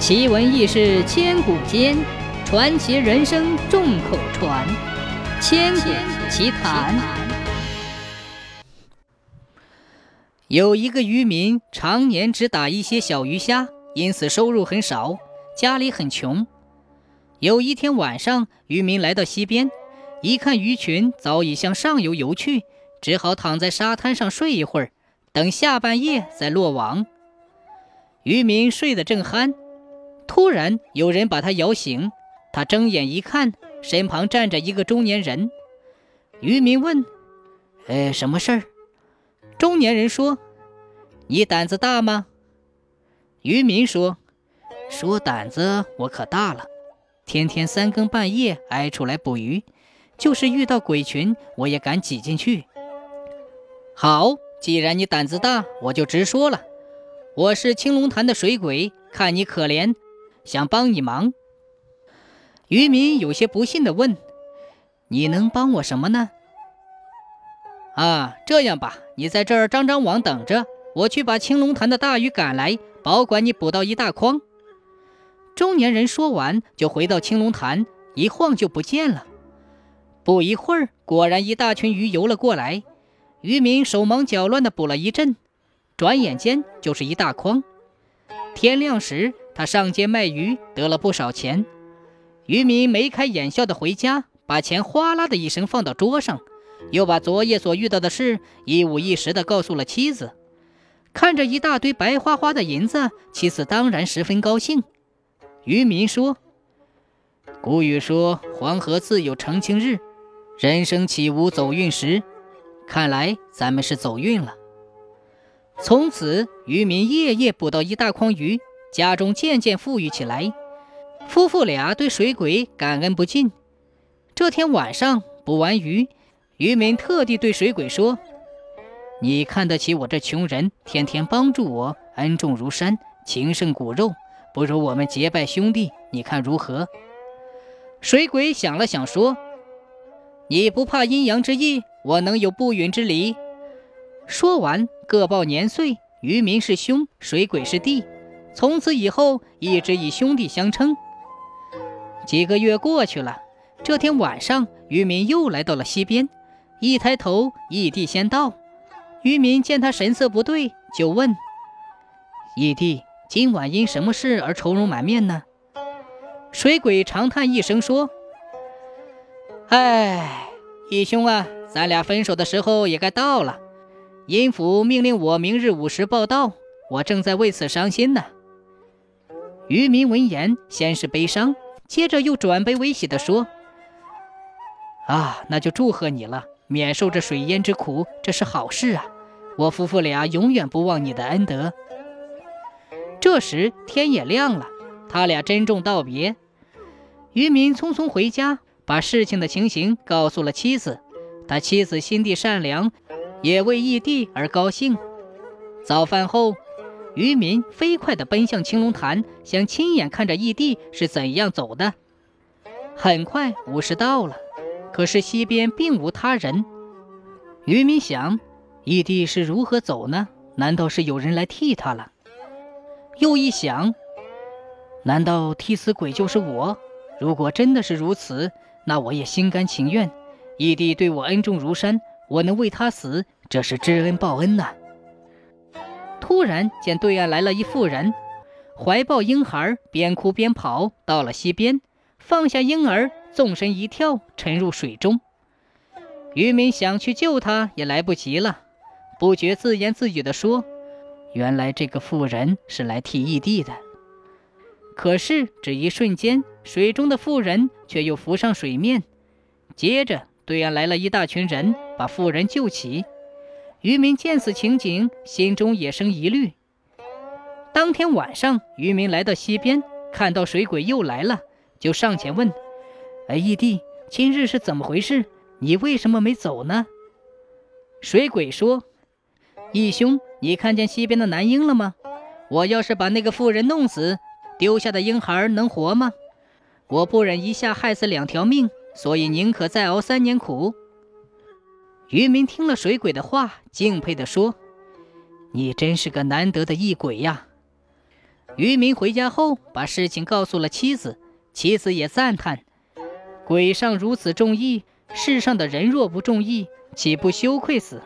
奇闻异事千古间，传奇人生众口传。千古奇谈。有一个渔民，常年只打一些小鱼虾，因此收入很少，家里很穷。有一天晚上，渔民来到溪边，一看鱼群早已向上游游去，只好躺在沙滩上睡一会儿，等下半夜再落网。渔民睡得正酣。突然有人把他摇醒，他睁眼一看，身旁站着一个中年人。渔民问：“哎，什么事儿？”中年人说：“你胆子大吗？”渔民说：“说胆子我可大了，天天三更半夜挨出来捕鱼，就是遇到鬼群我也敢挤进去。”好，既然你胆子大，我就直说了，我是青龙潭的水鬼，看你可怜。想帮你忙，渔民有些不信地问：“你能帮我什么呢？”啊，这样吧，你在这儿张张网等着，我去把青龙潭的大鱼赶来，保管你捕到一大筐。中年人说完，就回到青龙潭，一晃就不见了。不一会儿，果然一大群鱼游了过来，渔民手忙脚乱地捕了一阵，转眼间就是一大筐。天亮时。他上街卖鱼，得了不少钱。渔民眉开眼笑的回家，把钱哗啦的一声放到桌上，又把昨夜所遇到的事一五一十的告诉了妻子。看着一大堆白花花的银子，妻子当然十分高兴。渔民说：“古语说黄河自有澄清日，人生岂无走运时？看来咱们是走运了。”从此，渔民夜夜捕到一大筐鱼。家中渐渐富裕起来，夫妇俩对水鬼感恩不尽。这天晚上捕完鱼，渔民特地对水鬼说：“你看得起我这穷人，天天帮助我，恩重如山，情胜骨肉，不如我们结拜兄弟，你看如何？”水鬼想了想说：“你不怕阴阳之意，我能有不允之理。”说完，各报年岁，渔民是兄，水鬼是弟。从此以后，一直以兄弟相称。几个月过去了，这天晚上，渔民又来到了溪边。一抬头，义弟先到。渔民见他神色不对，就问：“义弟，今晚因什么事而愁容满面呢？”水鬼长叹一声说：“哎，义兄啊，咱俩分手的时候也该到了。阴府命令我明日午时报到，我正在为此伤心呢。”渔民闻言，先是悲伤，接着又转悲为喜地说：“啊，那就祝贺你了，免受这水淹之苦，这是好事啊！我夫妇俩永远不忘你的恩德。”这时天也亮了，他俩珍重道别。渔民匆匆回家，把事情的情形告诉了妻子。他妻子心地善良，也为义弟而高兴。早饭后。渔民飞快地奔向青龙潭，想亲眼看着义弟是怎样走的。很快午时到了，可是溪边并无他人。渔民想，义弟是如何走呢？难道是有人来替他了？又一想，难道替死鬼就是我？如果真的是如此，那我也心甘情愿。义弟对我恩重如山，我能为他死，这是知恩报恩呐。突然见对岸来了一妇人，怀抱婴孩，边哭边跑到了溪边，放下婴儿，纵身一跳，沉入水中。渔民想去救她，也来不及了，不觉自言自语地说：“原来这个妇人是来替义弟的。”可是只一瞬间，水中的妇人却又浮上水面。接着，对岸来了一大群人，把妇人救起。渔民见此情景，心中也生疑虑。当天晚上，渔民来到溪边，看到水鬼又来了，就上前问：“哎，义弟，今日是怎么回事？你为什么没走呢？”水鬼说：“义兄，你看见溪边的男婴了吗？我要是把那个妇人弄死，丢下的婴孩能活吗？我不忍一下害死两条命，所以宁可再熬三年苦。”渔民听了水鬼的话，敬佩地说：“你真是个难得的异鬼呀！”渔民回家后，把事情告诉了妻子，妻子也赞叹：“鬼上如此重义，世上的人若不重义，岂不羞愧死？”